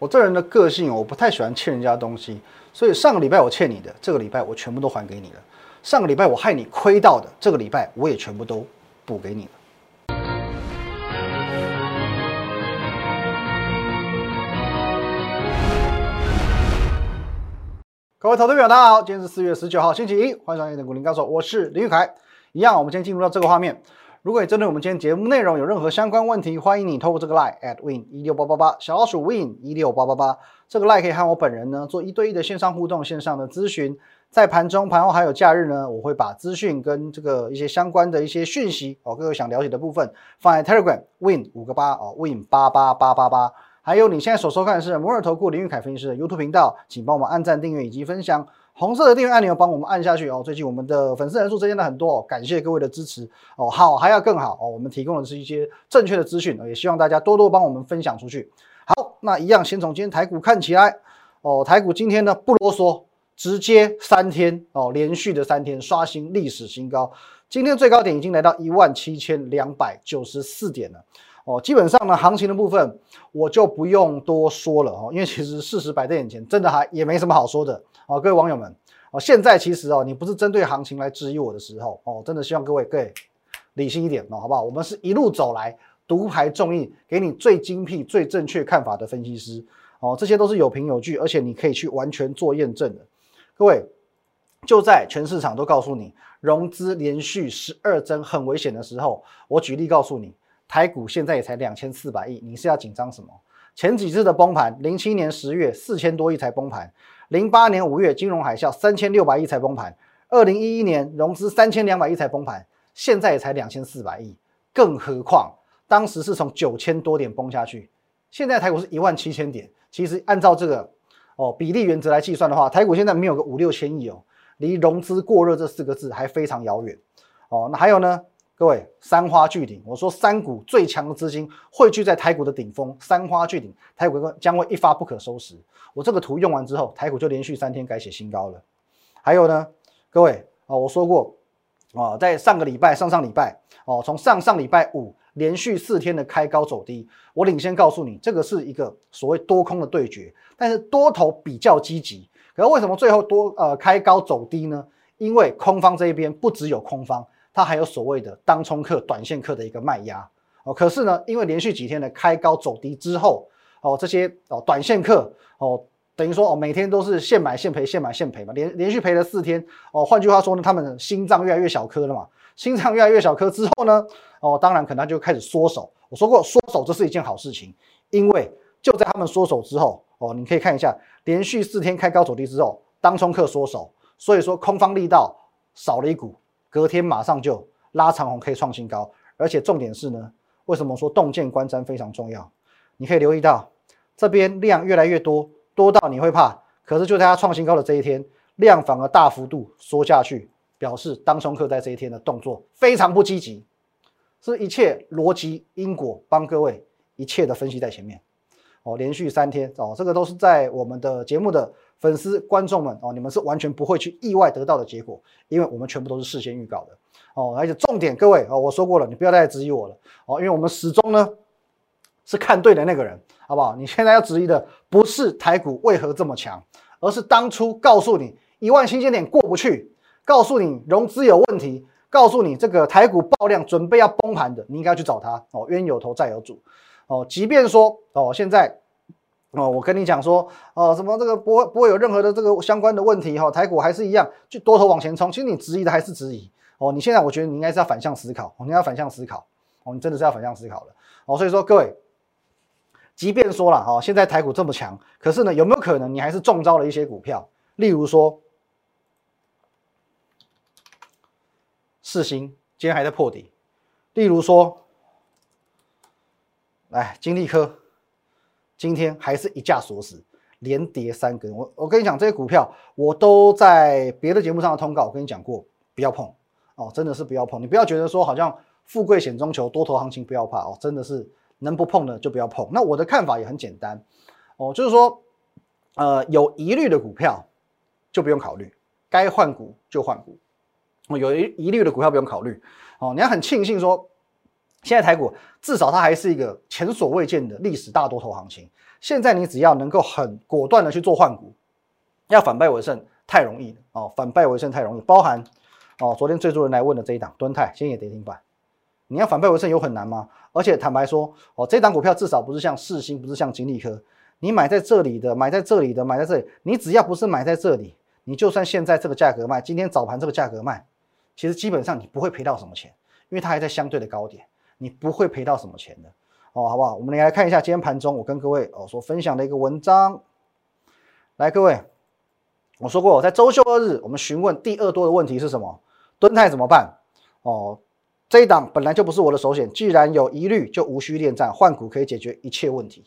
我这人的个性，我不太喜欢欠人家东西，所以上个礼拜我欠你的，这个礼拜我全部都还给你了。上个礼拜我害你亏到的，这个礼拜我也全部都补给你了。各位投资朋友，大家好，今天是四月十九号，星期一，欢迎收看《股林高手》，我是林玉凯。一样，我们先进入到这个画面。如果你针对我们今天节目内容有任何相关问题，欢迎你透过这个 line at win 一六八八八小老鼠 win 一六八八八这个 line 可以和我本人呢做一对一的线上互动、线上的咨询。在盘中、盘后还有假日呢，我会把资讯跟这个一些相关的一些讯息哦，各位想了解的部分放在 Telegram win 五个八哦 win 八八八八八。还有你现在所收看的是摩尔投顾林玉凯分析师的 YouTube 频道，请帮我们按赞、订阅以及分享。红色的订阅按钮帮我们按下去哦。最近我们的粉丝人数增加了很多，哦感谢各位的支持哦。好，还要更好哦。我们提供的是一些正确的资讯，也希望大家多多帮我们分享出去。好，那一样先从今天台股看起来哦。台股今天呢不啰嗦，直接三天哦，连续的三天刷新历史新高。今天最高点已经来到一万七千两百九十四点了哦。基本上呢，行情的部分我就不用多说了哦，因为其实事实摆在眼前，真的还也没什么好说的。哦，各位网友们，哦，现在其实哦，你不是针对行情来质疑我的时候哦，真的希望各位各位理性一点哦，好不好？我们是一路走来独排众议，给你最精辟、最正确看法的分析师哦，这些都是有凭有据，而且你可以去完全做验证的。各位，就在全市场都告诉你融资连续十二增很危险的时候，我举例告诉你，台股现在也才两千四百亿，你是要紧张什么？前几次的崩盘，零七年十月四千多亿才崩盘。零八年五月金融海啸三千六百亿才崩盘，二零一一年融资三千两百亿才崩盘，现在也才两千四百亿，更何况当时是从九千多点崩下去，现在台股是一万七千点，其实按照这个哦比例原则来计算的话，台股现在没有个五六千亿哦，离融资过热这四个字还非常遥远哦。那还有呢？各位，三花聚顶，我说三股最强的资金汇聚在台股的顶峰，三花聚顶，台股将会一发不可收拾。我这个图用完之后，台股就连续三天改写新高了。还有呢，各位啊，我说过啊，在上个礼拜、上上礼拜哦，从上上礼拜五连续四天的开高走低，我领先告诉你，这个是一个所谓多空的对决，但是多头比较积极。可是为什么最后多呃开高走低呢？因为空方这一边不只有空方。它还有所谓的当冲客、短线客的一个卖压哦，可是呢，因为连续几天的开高走低之后哦，这些哦短线客哦，等于说哦每天都是现买现赔、现买现赔嘛，连连续赔了四天哦，换句话说呢，他们心脏越来越小颗了嘛，心脏越来越小颗之后呢，哦，当然可能就开始缩手。我说过缩手这是一件好事情，因为就在他们缩手之后哦，你可以看一下连续四天开高走低之后，当冲客缩手，所以说空方力道少了一股。隔天马上就拉长红，可以创新高，而且重点是呢，为什么说洞见观瞻非常重要？你可以留意到这边量越来越多，多到你会怕。可是就在它创新高的这一天，量反而大幅度缩下去，表示当冲客在这一天的动作非常不积极，是一切逻辑因果帮各位一切的分析在前面。哦，连续三天哦，这个都是在我们的节目的。粉丝观众们哦，你们是完全不会去意外得到的结果，因为我们全部都是事先预告的哦。而且重点，各位哦，我说过了，你不要再质疑我了哦，因为我们始终呢是看对的那个人，好不好？你现在要质疑的不是台股为何这么强，而是当初告诉你一万新鲜点过不去，告诉你融资有问题，告诉你这个台股爆量准备要崩盘的，你应该去找他哦。冤有头债有主哦，即便说哦现在。哦，我跟你讲说，哦，什么这个不会不会有任何的这个相关的问题哈，台股还是一样，就多头往前冲。其实你质疑的还是质疑哦，你现在我觉得你应该是要反向思考，你要反向思考哦，你真的是要反向思考了哦。所以说各位，即便说了哦，现在台股这么强，可是呢，有没有可能你还是中招了一些股票？例如说，四星今天还在破底，例如说，来金利科。今天还是一架锁死，连跌三根。我我跟你讲，这些股票我都在别的节目上的通告，我跟你讲过，不要碰哦，真的是不要碰。你不要觉得说好像富贵险中求，多头行情不要怕哦，真的是能不碰的就不要碰。那我的看法也很简单哦，就是说，呃，有疑虑的股票就不用考虑，该换股就换股。哦，有疑疑虑的股票不用考虑哦，你要很庆幸说。现在台股至少它还是一个前所未见的历史大多头行情。现在你只要能够很果断的去做换股，要反败为胜太容易了哦，反败为胜太容易。包含哦，昨天最多人来问的这一档敦泰，今天也跌停板，你要反败为胜有很难吗？而且坦白说，哦，这档股票至少不是像世星，不是像金利科，你买在这里的，买在这里的，买在这里，你只要不是买在这里，你就算现在这个价格卖，今天早盘这个价格卖，其实基本上你不会赔到什么钱，因为它还在相对的高点，你不会赔到什么钱的。哦，好不好？我们来看一下今天盘中我跟各位哦所分享的一个文章。来，各位，我说过，在周休二日，我们询问第二多的问题是什么？蹲泰怎么办？哦，这一档本来就不是我的首选，既然有疑虑，就无需恋战，换股可以解决一切问题。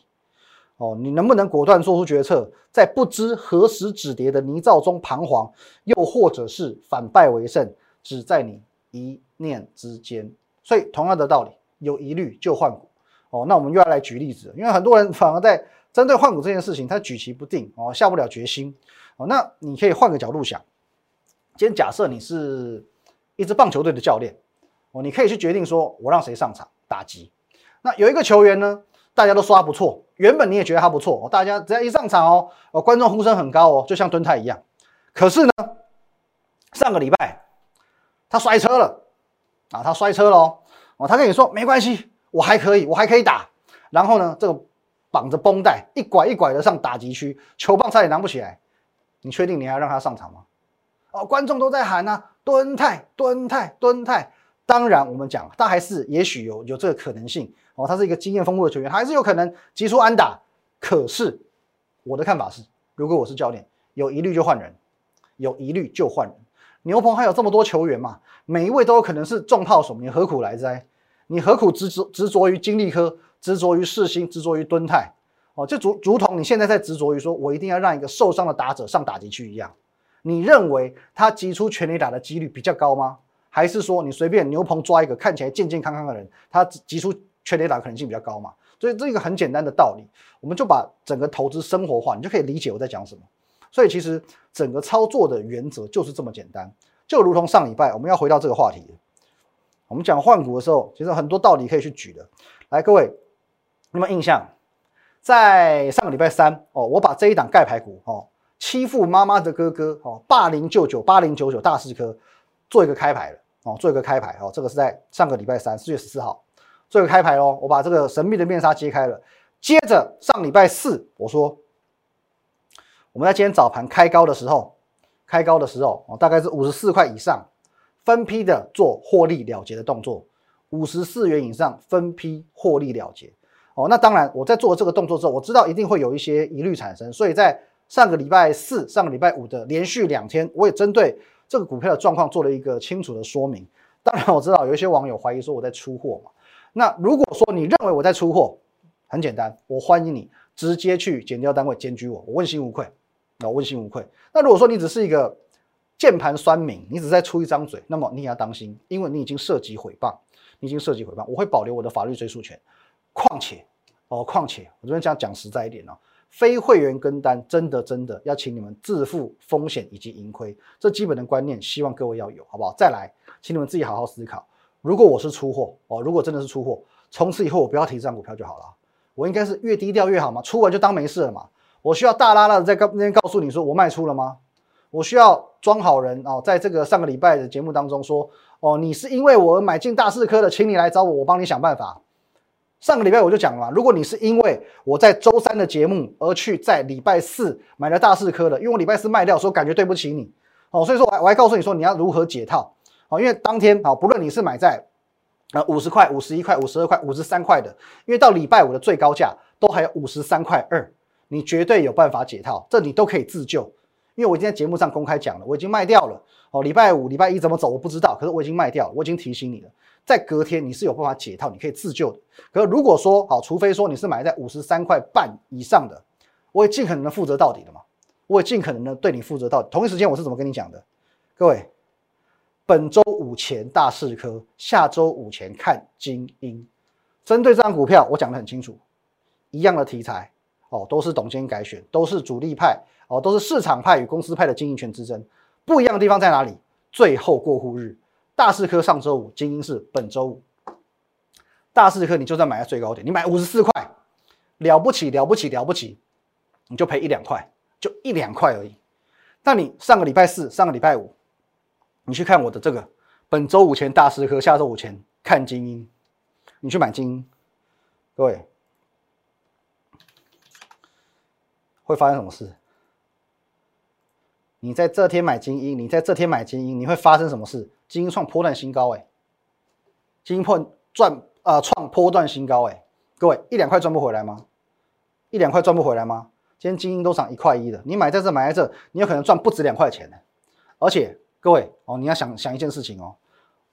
哦，你能不能果断做出决策，在不知何时止跌的泥沼中彷徨，又或者是反败为胜，只在你一念之间。所以，同样的道理，有疑虑就换股。哦，那我们又要来举例子，因为很多人反而在针对换股这件事情，他举棋不定哦，下不了决心哦。那你可以换个角度想，今天假设你是一支棒球队的教练哦，你可以去决定说，我让谁上场打击。那有一个球员呢，大家都说他不错，原本你也觉得他不错，大家只要一上场哦，哦，观众呼声很高哦，就像敦泰一样。可是呢，上个礼拜他摔车了啊，他摔车了哦，哦，他跟你说没关系。我还可以，我还可以打。然后呢，这个绑着绷带，一拐一拐的上打击区，球棒差点拿不起来。你确定你还要让他上场吗？哦，观众都在喊呐，蹲泰，蹲泰，蹲泰。当然，我们讲他还是也许有有这个可能性哦，他是一个经验丰富的球员，还是有可能击出安打。可是我的看法是，如果我是教练，有疑虑就换人，有疑虑就换人。牛棚还有这么多球员嘛，每一位都有可能是重炮手，你何苦来哉？你何苦执着执着于金利科，执着于世新，执着于敦泰？哦，就如如同你现在在执着于说，我一定要让一个受伤的打者上打击区一样。你认为他击出全垒打的几率比较高吗？还是说你随便牛棚抓一个看起来健健康康的人，他击出全垒打可能性比较高嘛？所以这个很简单的道理，我们就把整个投资生活化，你就可以理解我在讲什么。所以其实整个操作的原则就是这么简单，就如同上礼拜我们要回到这个话题。我们讲换股的时候，其实很多道理可以去举的。来，各位，有没有印象？在上个礼拜三哦，我把这一档盖牌股哦，欺负妈妈的哥哥哦，霸凌舅舅八零九九大四科做一个开牌了哦，做一个开牌哦，这个是在上个礼拜三四月十四号做一个开牌哦，我把这个神秘的面纱揭开了。接着上礼拜四，我说我们在今天早盘开高的时候，开高的时候哦，大概是五十四块以上。分批的做获利了结的动作，五十四元以上分批获利了结。哦，那当然我在做这个动作之后，我知道一定会有一些疑虑产生，所以在上个礼拜四、上个礼拜五的连续两天，我也针对这个股票的状况做了一个清楚的说明。当然我知道有一些网友怀疑说我在出货嘛，那如果说你认为我在出货，很简单，我欢迎你直接去减掉单位检举我，我问心无愧，我问心无愧。那如果说你只是一个键盘酸民，你只是在出一张嘴，那么你也要当心，因为你已经涉及诽谤，你已经涉及诽谤，我会保留我的法律追诉权。况且，哦，况且，我这边讲讲实在一点哦，非会员跟单，真的真的要请你们自负风险以及盈亏，这基本的观念，希望各位要有，好不好？再来，请你们自己好好思考，如果我是出货哦，如果真的是出货，从此以后我不要提这张股票就好了，我应该是越低调越好嘛？出完就当没事了嘛？我需要大拉拉的在告那边告诉你说我卖出了吗？我需要装好人哦，在这个上个礼拜的节目当中说，哦，你是因为我买进大四科的，请你来找我，我帮你想办法。上个礼拜我就讲了，如果你是因为我在周三的节目而去在礼拜四买了大四科的，因为我礼拜四卖掉，说感觉对不起你，哦，所以说我还我还告诉你说你要如何解套，哦，因为当天啊，不论你是买在呃五十块、五十一块、五十二块、五十三块的，因为到礼拜五的最高价都还有五十三块二，你绝对有办法解套，这你都可以自救。因为我今天节目上公开讲了，我已经卖掉了哦。礼拜五、礼拜一怎么走我不知道，可是我已经卖掉了，我已经提醒你了。在隔天你是有办法解套，你可以自救的。可是如果说好，除非说你是买在五十三块半以上的，我也尽可能的负责到底的嘛，我也尽可能的对你负责到底。同一时间我是怎么跟你讲的？各位，本周五前大市科，下周五前看精英。针对这张股票，我讲的很清楚，一样的题材哦，都是董监改选，都是主力派。哦，都是市场派与公司派的经营权之争，不一样的地方在哪里？最后过户日，大四科上周五，精英是本周五。大四科你就算买在最高点，你买五十四块，了不起了不起了不起，你就赔一两块，就一两块而已。那你上个礼拜四、上个礼拜五，你去看我的这个本周五前大师课，下周五前看精英，你去买精英，各位会发生什么事？你在这天买精英，你在这天买精英，你会发生什么事？精英创波段新高，哎，精英破赚啊创波段新高，哎，各位一两块赚不回来吗？一两块赚不回来吗？今天精英都涨一块一的，你买在这买在这，你有可能赚不止两块钱的。而且各位哦，你要想想一件事情哦，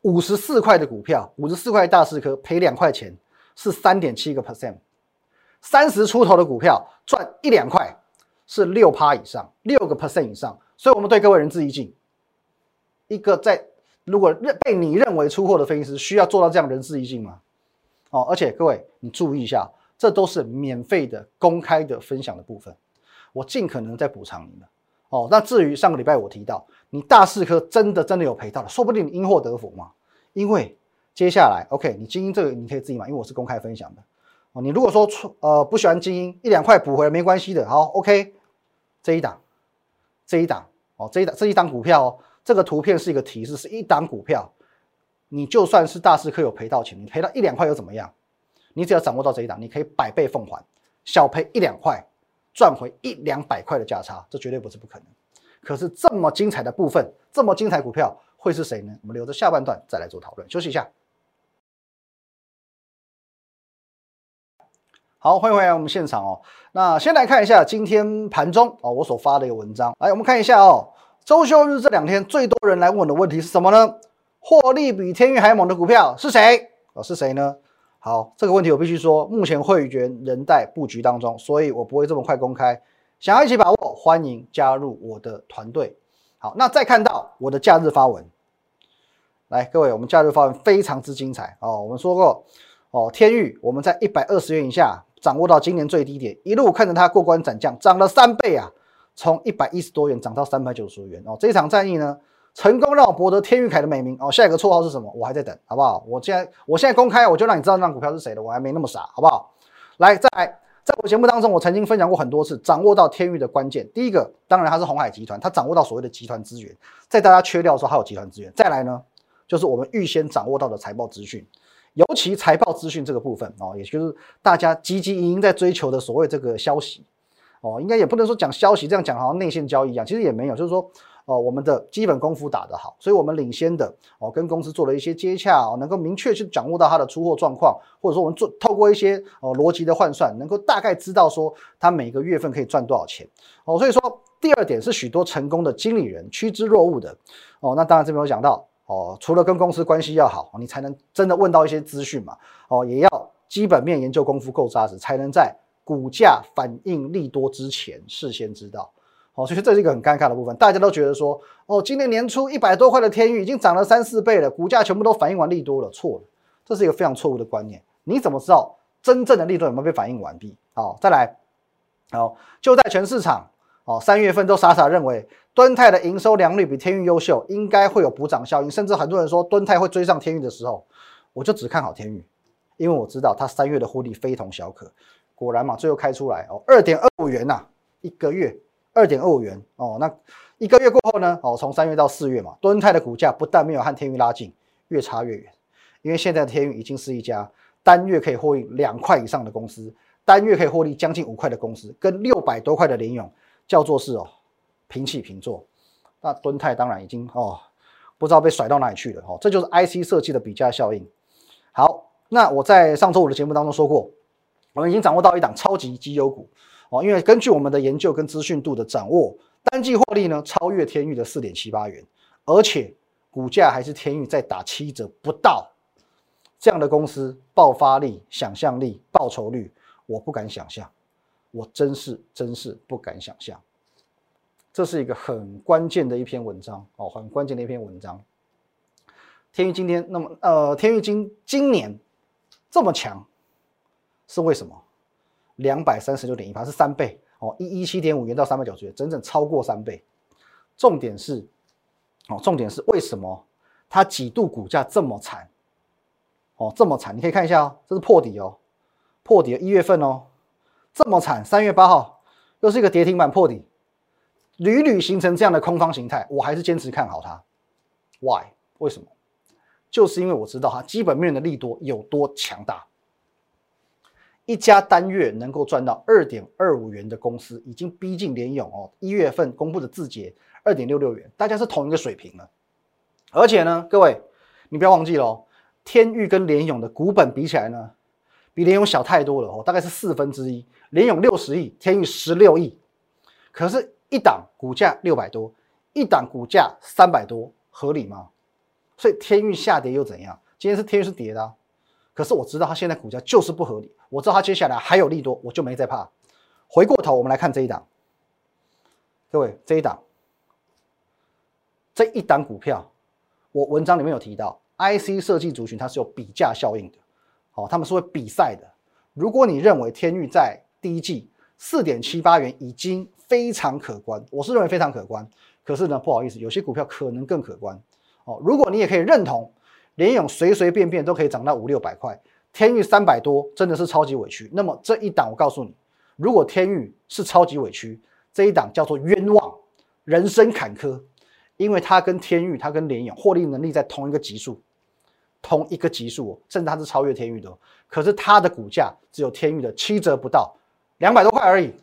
五十四块的股票，五十四块大四颗赔两块钱，是三点七个 percent。三十出头的股票赚一两块，是六趴以上，六个 percent 以上。所以，我们对各位仁至义尽。一个在如果认被你认为出货的分析师，需要做到这样仁至义尽吗？哦，而且各位，你注意一下，这都是免费的、公开的分享的部分，我尽可能在补偿你们。哦，那至于上个礼拜我提到，你大四科真的真的有赔到了，说不定你因祸得福嘛。因为接下来，OK，你精英这个你可以自己买，因为我是公开分享的。哦，你如果说出呃不喜欢精英，一两块补回来没关系的。好，OK，这一档。这一档哦，这一档这一档股票哦，这个图片是一个提示，是一档股票。你就算是大师课有赔到钱，你赔到一两块又怎么样？你只要掌握到这一档，你可以百倍奉还，小赔一两块，赚回一两百块的价差，这绝对不是不可能。可是这么精彩的部分，这么精彩股票会是谁呢？我们留着下半段再来做讨论。休息一下。好，欢迎回来我们现场哦。那先来看一下今天盘中哦，我所发的一个文章。来，我们看一下哦，周休日这两天最多人来问的问题是什么呢？获利比天域还猛的股票是谁？哦，是谁呢？好，这个问题我必须说，目前会员仍在布局当中，所以我不会这么快公开。想要一起把握，欢迎加入我的团队。好，那再看到我的假日发文，来，各位，我们假日发文非常之精彩哦。我们说过哦，天域我们在一百二十元以下。掌握到今年最低点，一路看着它过关斩将，涨了三倍啊！从一百一十多元涨到三百九十元哦。这场战役呢，成功让我博得天域凯的美名哦。下一个绰号是什么？我还在等，好不好？我现在我现在公开，我就让你知道那股票是谁的，我还没那么傻，好不好？来，再来，在我节目当中，我曾经分享过很多次，掌握到天域的关键。第一个，当然它是红海集团，它掌握到所谓的集团资源，在大家缺料的时候，它有集团资源。再来呢，就是我们预先掌握到的财报资讯。尤其财报资讯这个部分哦，也就是大家积极营营在追求的所谓这个消息哦，应该也不能说讲消息这样讲好像内线交易一样，其实也没有，就是说哦，我们的基本功夫打得好，所以我们领先的哦，跟公司做了一些接洽哦，能够明确去掌握到它的出货状况，或者说我们做透过一些哦逻辑的换算，能够大概知道说它每个月份可以赚多少钱哦，所以说第二点是许多成功的经理人趋之若鹜的哦，那当然这边有讲到。哦，除了跟公司关系要好，你才能真的问到一些资讯嘛。哦，也要基本面研究功夫够扎实，才能在股价反应利多之前事先知道。哦，所以这是一个很尴尬的部分。大家都觉得说，哦，今年年初一百多块的天域已经涨了三四倍了，股价全部都反应完利多了，错了，这是一个非常错误的观念。你怎么知道真正的利多有没有被反应完毕？好，再来，好，就在全市场。哦，三月份都傻傻认为敦泰的营收良率比天域优秀，应该会有补涨效应，甚至很多人说敦泰会追上天域的时候，我就只看好天域，因为我知道它三月的获利非同小可。果然嘛，最后开出来哦，二点二五元呐，一个月二点二五元哦，那一个月过后呢？哦，从三月到四月嘛，敦泰的股价不但没有和天域拉近，越差越远，因为现在的天域已经是一家单月可以获利两块以上的公司，单月可以获利将近五块的公司，跟六百多块的联勇。叫做是哦，平起平坐，那敦泰当然已经哦，不知道被甩到哪里去了哦，这就是 IC 设计的比价效应。好，那我在上周五的节目当中说过，我们已经掌握到一档超级绩优股哦，因为根据我们的研究跟资讯度的掌握，单季获利呢超越天域的四点七八元，而且股价还是天域在打七折不到，这样的公司爆发力、想象力、报酬率，我不敢想象。我真是真是不敢想象，这是一个很关键的一篇文章哦，很关键的一篇文章。天域今天那么呃，天域今今年这么强，是为什么？两百三十六点一八是三倍哦，一一七点五元到三百九十元，整整超过三倍。重点是哦，重点是为什么它几度股价这么惨？哦，这么惨，你可以看一下哦，这是破底哦，破底一月份哦。这么惨，三月八号又是一个跌停板破底，屡屡形成这样的空方形态，我还是坚持看好它。Why？为什么？就是因为我知道它基本面的利多有多强大。一家单月能够赚到二点二五元的公司，已经逼近联勇哦。一月份公布的字节二点六六元，大家是同一个水平了。而且呢，各位，你不要忘记了哦，天域跟联勇的股本比起来呢，比联勇小太多了哦，大概是四分之一。联勇六十亿，天域十六亿，可是，一档股价六百多，一档股价三百多，合理吗？所以天域下跌又怎样？今天是天域是跌的。可是我知道它现在股价就是不合理，我知道它接下来还有利多，我就没再怕。回过头我们来看这一档，各位这一档，这一档股票，我文章里面有提到，IC 设计族群它是有比价效应的，哦，他们是会比赛的。如果你认为天域在第一季四点七八元已经非常可观，我是认为非常可观。可是呢，不好意思，有些股票可能更可观哦。如果你也可以认同。联勇随随便便都可以涨到五六百块，天域三百多真的是超级委屈。那么这一档我告诉你，如果天域是超级委屈，这一档叫做冤枉，人生坎坷，因为它跟天域、它跟联勇获利能力在同一个级数，同一个级数，甚至它是超越天域的。可是它的股价只有天域的七折不到，两百多块而已，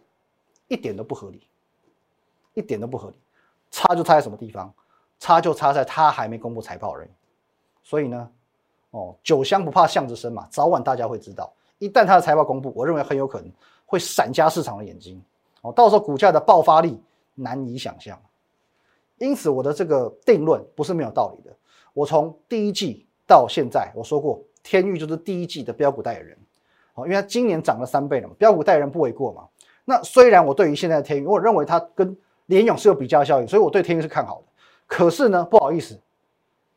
一点都不合理，一点都不合理。差就差在什么地方？差就差在它还没公布财报而已。所以呢，哦，酒香不怕巷子深嘛，早晚大家会知道。一旦它的财报公布，我认为很有可能会闪瞎市场的眼睛，哦，到时候股价的爆发力难以想象。因此，我的这个定论不是没有道理的。我从第一季到现在，我说过，天域就是第一季的标股代言人，哦，因为它今年涨了三倍了嘛，标股代人不为过嘛。那虽然我对于现在的天宇，我认为它跟联勇是有比较效应，所以我对天宇是看好的。可是呢，不好意思。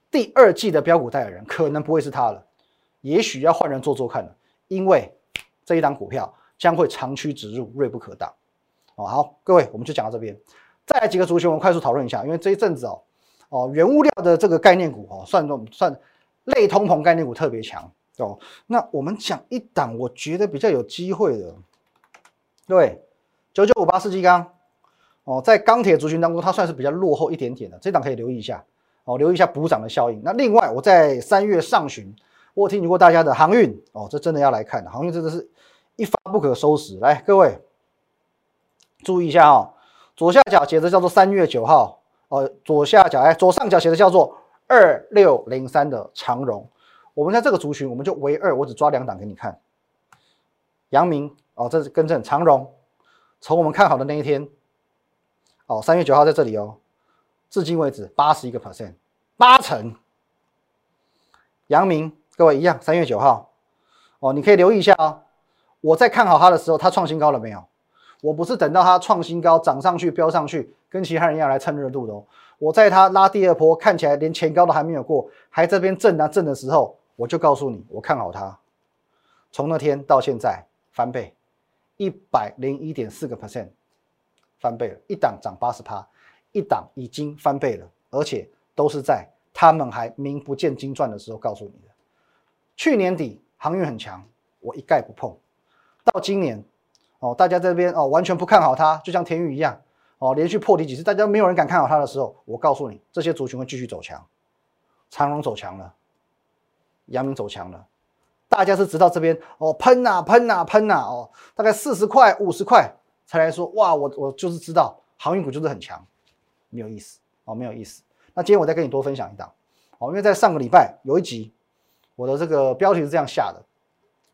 第二季的标股代言人可能不会是他了，也许要换人做做看了，因为这一档股票将会长驱直入，锐不可挡。哦，好，各位，我们就讲到这边。再来几个族群，我们快速讨论一下，因为这一阵子哦，哦，原物料的这个概念股哦，算算类通膨概念股特别强哦。那我们讲一档，我觉得比较有机会的，对，九九五八四基钢哦，在钢铁族群当中，它算是比较落后一点点的，这档可以留意一下。哦，留意一下补涨的效应。那另外，我在三月上旬，我听取过大家的航运哦，这真的要来看的，航运真的是一发不可收拾。来，各位注意一下哦，左下角写的叫做三月九号，哦，左下角哎，左上角写的叫做二六零三的长荣。我们在这个族群，我们就唯二，我只抓两档给你看。阳明哦，这是更正长荣，从我们看好的那一天，哦，三月九号在这里哦。至今为止，八十一个 percent，八成。阳明，各位一样，三月九号，哦，你可以留意一下哦。我在看好它的时候，它创新高了没有？我不是等到它创新高涨上去飙上去，跟其他人一样来蹭热度的哦。我在它拉第二波，看起来连前高都还没有过，还这边震啊震的时候，我就告诉你，我看好它。从那天到现在翻倍，一百零一点四个 percent，翻倍了，一档涨八十趴。一档已经翻倍了，而且都是在他们还名不见经传的时候告诉你的。去年底航运很强，我一概不碰。到今年，哦，大家这边哦完全不看好它，就像天宇一样，哦，连续破底几次，大家没有人敢看好它的时候，我告诉你，这些族群会继续走强。长荣走强了，阳明走强了，大家是直到这边哦喷呐喷呐喷呐哦，大概四十块五十块才来说哇，我我就是知道航运股就是很强。没有意思哦，没有意思。那今天我再跟你多分享一档哦，因为在上个礼拜有一集，我的这个标题是这样下的：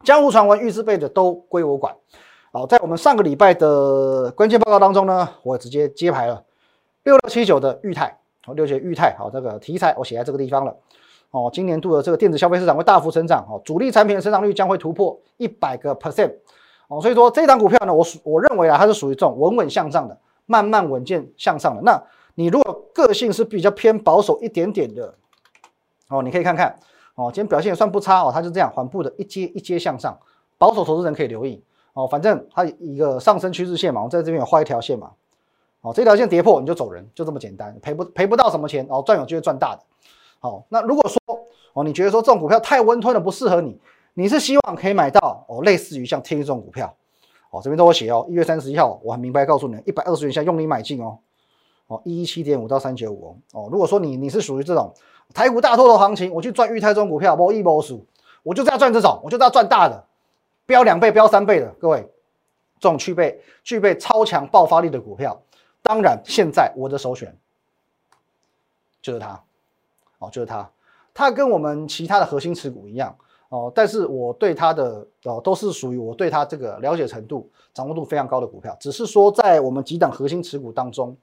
江湖传闻预制备的都归我管。好，在我们上个礼拜的关键报告当中呢，我直接接牌了六六七九的裕泰，好，六九裕泰，好，这个题材我写在这个地方了。哦，今年度的这个电子消费市场会大幅成长，哦，主力产品的成长率将会突破一百个 percent。哦，所以说这档股票呢，我我认为啊，它是属于这种稳稳向上的，慢慢稳健向上的。那你如果个性是比较偏保守一点点的，哦，你可以看看，哦，今天表现也算不差哦，它就这样缓步的一阶一阶向上，保守投资人可以留意哦，反正它一个上升趋势线嘛，我在这边有画一条线嘛，哦，这条线跌破你就走人，就这么简单，赔不赔不到什么钱哦，赚有就会赚大的，好，那如果说哦，你觉得说这种股票太温吞了不适合你，你是希望可以买到哦，类似于像天宇这种股票，哦，这边都有写哦，一月三十一号，我很明白告诉你，一百二十元以下用力买进哦，哦，一一七点五到三九五哦，哦，如果说你你是属于这种台股大多头行情，我去赚裕泰这种股票，某一某数，我就是要赚这种，我就是要赚大的，飙两倍、飙三倍的，各位，这种具备具备超强爆发力的股票，当然现在我的首选就是它，哦，就是它，它跟我们其他的核心持股一样。哦，但是我对它的哦都是属于我对它这个了解程度、掌握度非常高的股票，只是说在我们几档核心持股当中，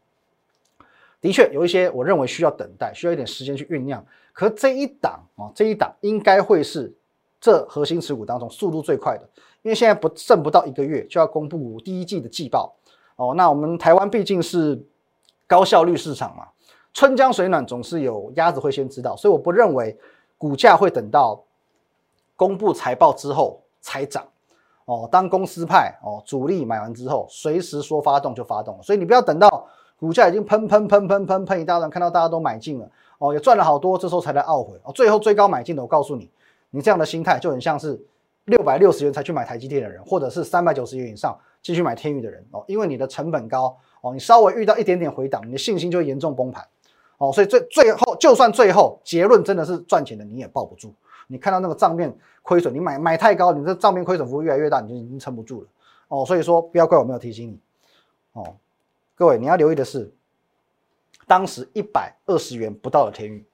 的确有一些我认为需要等待，需要一点时间去酝酿。可这一档啊，这一档应该会是这核心持股当中速度最快的，因为现在不剩不到一个月就要公布第一季的季报哦。那我们台湾毕竟是高效率市场嘛，春江水暖总是有鸭子会先知道，所以我不认为股价会等到。公布财报之后才涨，哦，当公司派哦主力买完之后，随时说发动就发动，所以你不要等到股价已经喷喷喷喷喷喷一大段，看到大家都买进了，哦，也赚了好多，这时候才来懊悔，哦，最后最高买进的，我告诉你，你这样的心态就很像是六百六十元才去买台积电的人，或者是三百九十元以上继续买天宇的人，哦，因为你的成本高，哦，你稍微遇到一点点回档，你的信心就会严重崩盘，哦，所以最最后就算最后结论真的是赚钱的，你也抱不住。你看到那个账面亏损，你买买太高，你这账面亏损幅度越来越大，你就已经撑不住了哦。所以说不要怪我没有提醒你哦。各位你要留意的是，当时一百二十元不到的天域，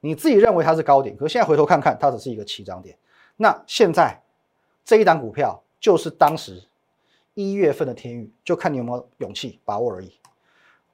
你自己认为它是高点，可现在回头看看，它只是一个起涨点。那现在这一档股票就是当时一月份的天域，就看你有没有勇气把握而已。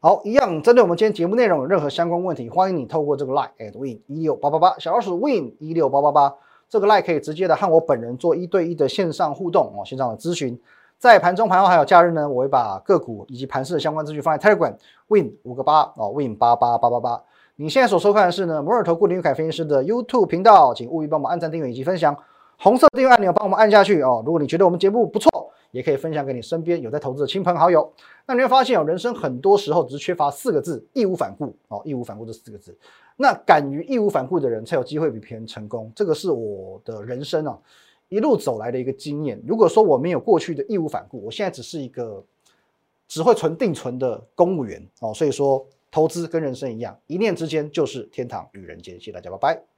好，一样针对我们今天节目内容有任何相关问题，欢迎你透过这个 line at win 一六八八八小老鼠 win 一六八八八这个 line 可以直接的和我本人做一对一的线上互动哦，线上的咨询。在盘中、盘后还有假日呢，我会把个股以及盘市的相关资讯放在 Telegram win 五个八哦 win 八八八八八。你现在所收看的是呢摩尔投顾林凯分析师的 YouTube 频道，请务必帮忙按赞、订阅以及分享，红色订阅按钮帮我们按下去哦。如果你觉得我们节目不错，也可以分享给你身边有在投资的亲朋好友。那你会发现哦，人生很多时候只是缺乏四个字：义无反顾哦。义无反顾这四个字，那敢于义无反顾的人才有机会比别人成功。这个是我的人生啊一路走来的一个经验。如果说我没有过去的义无反顾，我现在只是一个只会存定存的公务员哦。所以说，投资跟人生一样，一念之间就是天堂与人间。谢谢大家，拜拜。